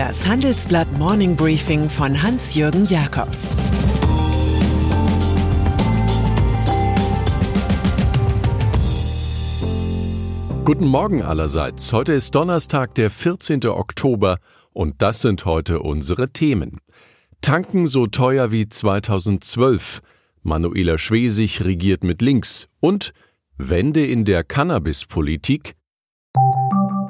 Das Handelsblatt Morning Briefing von Hans-Jürgen Jakobs Guten Morgen allerseits. Heute ist Donnerstag, der 14. Oktober und das sind heute unsere Themen. Tanken so teuer wie 2012. Manuela Schwesig regiert mit links und Wende in der Cannabispolitik.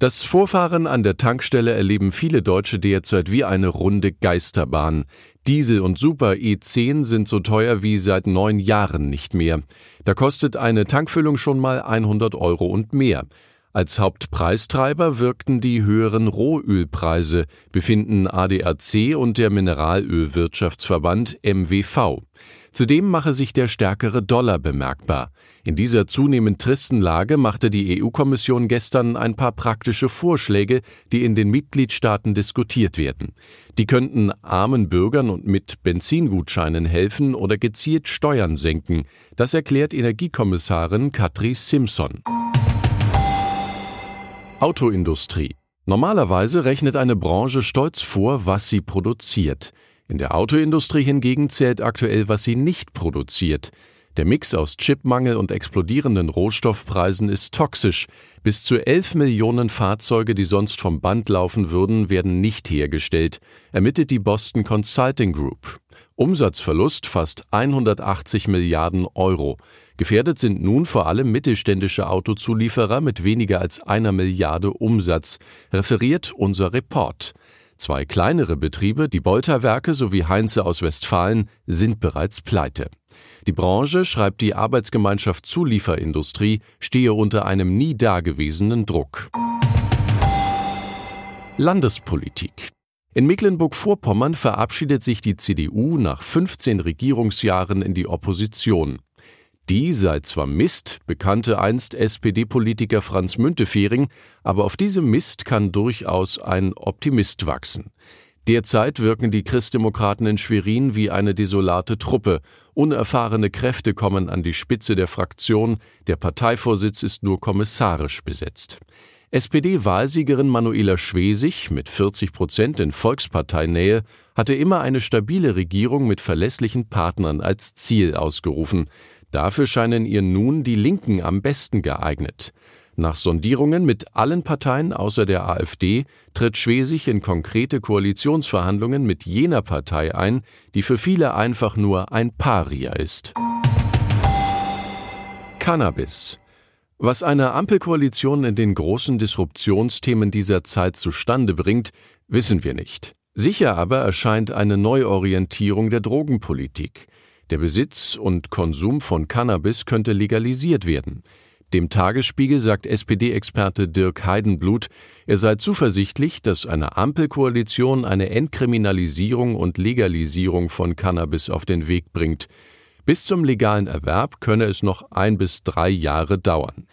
Das Vorfahren an der Tankstelle erleben viele Deutsche derzeit wie eine runde Geisterbahn. Diesel und Super E10 sind so teuer wie seit neun Jahren nicht mehr. Da kostet eine Tankfüllung schon mal 100 Euro und mehr. Als Hauptpreistreiber wirkten die höheren Rohölpreise, befinden ADAC und der Mineralölwirtschaftsverband MWV. Zudem mache sich der stärkere Dollar bemerkbar. In dieser zunehmend tristen Lage machte die EU-Kommission gestern ein paar praktische Vorschläge, die in den Mitgliedstaaten diskutiert werden. Die könnten armen Bürgern und mit Benzingutscheinen helfen oder gezielt Steuern senken. Das erklärt Energiekommissarin Katri Simpson. Autoindustrie. Normalerweise rechnet eine Branche stolz vor, was sie produziert. In der Autoindustrie hingegen zählt aktuell, was sie nicht produziert. Der Mix aus Chipmangel und explodierenden Rohstoffpreisen ist toxisch. Bis zu 11 Millionen Fahrzeuge, die sonst vom Band laufen würden, werden nicht hergestellt, ermittelt die Boston Consulting Group. Umsatzverlust fast 180 Milliarden Euro. Gefährdet sind nun vor allem mittelständische Autozulieferer mit weniger als einer Milliarde Umsatz, referiert unser Report. Zwei kleinere Betriebe, die Bolterwerke sowie Heinze aus Westfalen, sind bereits pleite. Die Branche, schreibt die Arbeitsgemeinschaft Zulieferindustrie, stehe unter einem nie dagewesenen Druck. Landespolitik in Mecklenburg-Vorpommern verabschiedet sich die CDU nach 15 Regierungsjahren in die Opposition. Die sei zwar Mist, bekannte einst SPD-Politiker Franz Müntefering, aber auf diesem Mist kann durchaus ein Optimist wachsen. Derzeit wirken die Christdemokraten in Schwerin wie eine desolate Truppe. Unerfahrene Kräfte kommen an die Spitze der Fraktion, der Parteivorsitz ist nur kommissarisch besetzt. SPD-Wahlsiegerin Manuela Schwesig mit 40 Prozent in Volksparteinähe hatte immer eine stabile Regierung mit verlässlichen Partnern als Ziel ausgerufen. Dafür scheinen ihr nun die Linken am besten geeignet. Nach Sondierungen mit allen Parteien außer der AfD tritt Schwesig in konkrete Koalitionsverhandlungen mit jener Partei ein, die für viele einfach nur ein Paria ist. Cannabis. Was eine Ampelkoalition in den großen Disruptionsthemen dieser Zeit zustande bringt, wissen wir nicht. Sicher aber erscheint eine Neuorientierung der Drogenpolitik. Der Besitz und Konsum von Cannabis könnte legalisiert werden. Dem Tagesspiegel sagt SPD-Experte Dirk Heidenblut, er sei zuversichtlich, dass eine Ampelkoalition eine Entkriminalisierung und Legalisierung von Cannabis auf den Weg bringt. Bis zum legalen Erwerb könne es noch ein bis drei Jahre dauern.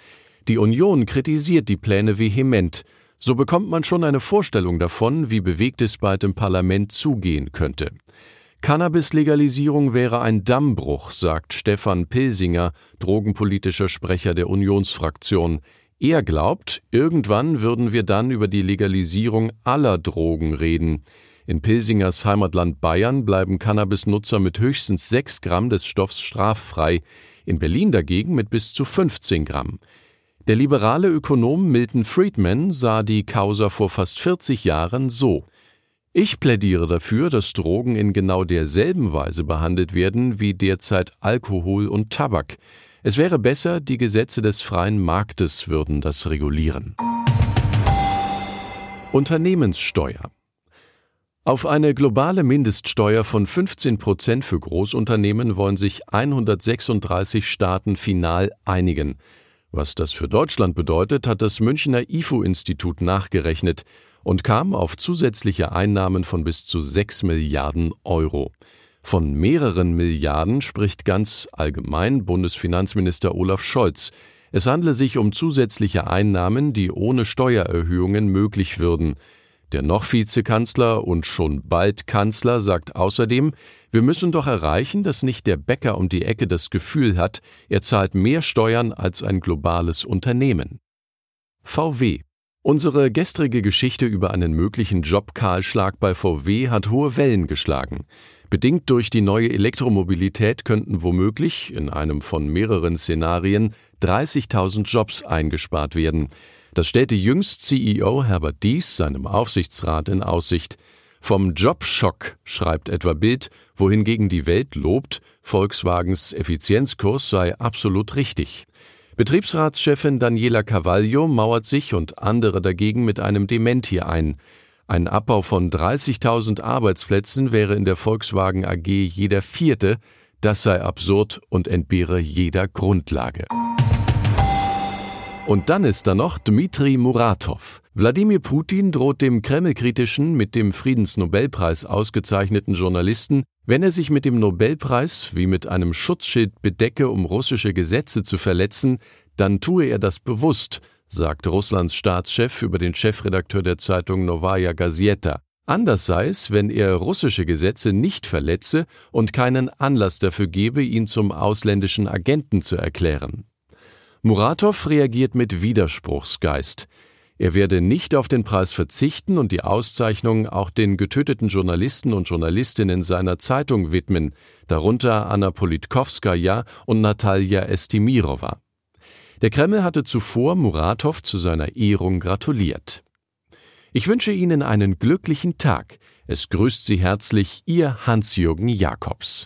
Die Union kritisiert die Pläne vehement. So bekommt man schon eine Vorstellung davon, wie bewegt es bald im Parlament zugehen könnte. Cannabis-Legalisierung wäre ein Dammbruch, sagt Stefan Pilsinger, drogenpolitischer Sprecher der Unionsfraktion. Er glaubt, irgendwann würden wir dann über die Legalisierung aller Drogen reden. In Pilsingers Heimatland Bayern bleiben Cannabis-Nutzer mit höchstens 6 Gramm des Stoffs straffrei, in Berlin dagegen mit bis zu 15 Gramm. Der liberale Ökonom Milton Friedman sah die Causa vor fast 40 Jahren so. Ich plädiere dafür, dass Drogen in genau derselben Weise behandelt werden wie derzeit Alkohol und Tabak. Es wäre besser, die Gesetze des freien Marktes würden das regulieren. Unternehmenssteuer auf eine globale Mindeststeuer von 15 Prozent für Großunternehmen wollen sich 136 Staaten final einigen. Was das für Deutschland bedeutet, hat das Münchner IFO-Institut nachgerechnet und kam auf zusätzliche Einnahmen von bis zu 6 Milliarden Euro. Von mehreren Milliarden spricht ganz allgemein Bundesfinanzminister Olaf Scholz. Es handle sich um zusätzliche Einnahmen, die ohne Steuererhöhungen möglich würden. Der noch Vizekanzler und schon bald Kanzler sagt außerdem, wir müssen doch erreichen, dass nicht der Bäcker um die Ecke das Gefühl hat, er zahlt mehr Steuern als ein globales Unternehmen. VW Unsere gestrige Geschichte über einen möglichen Jobkahlschlag bei VW hat hohe Wellen geschlagen. Bedingt durch die neue Elektromobilität könnten womöglich in einem von mehreren Szenarien 30.000 Jobs eingespart werden. Das stellte jüngst CEO Herbert Dies seinem Aufsichtsrat in Aussicht. Vom Jobschock schreibt etwa Bild, wohingegen die Welt lobt, Volkswagens Effizienzkurs sei absolut richtig. Betriebsratschefin Daniela Cavaglio mauert sich und andere dagegen mit einem Dementi ein. Ein Abbau von 30.000 Arbeitsplätzen wäre in der Volkswagen AG jeder vierte, das sei absurd und entbehre jeder Grundlage. Und dann ist da noch Dmitri Muratov. Wladimir Putin droht dem Kreml-kritischen, mit dem Friedensnobelpreis ausgezeichneten Journalisten, wenn er sich mit dem Nobelpreis wie mit einem Schutzschild bedecke, um russische Gesetze zu verletzen, dann tue er das bewusst, sagt Russlands Staatschef über den Chefredakteur der Zeitung Novaya Gazeta. Anders sei es, wenn er russische Gesetze nicht verletze und keinen Anlass dafür gebe, ihn zum ausländischen Agenten zu erklären. Muratow reagiert mit Widerspruchsgeist. Er werde nicht auf den Preis verzichten und die Auszeichnung auch den getöteten Journalisten und Journalistinnen seiner Zeitung widmen, darunter Anna Politkovskaja und Natalia Estimirova. Der Kreml hatte zuvor Muratow zu seiner Ehrung gratuliert. Ich wünsche Ihnen einen glücklichen Tag. Es grüßt Sie herzlich Ihr Hans-Jürgen Jakobs.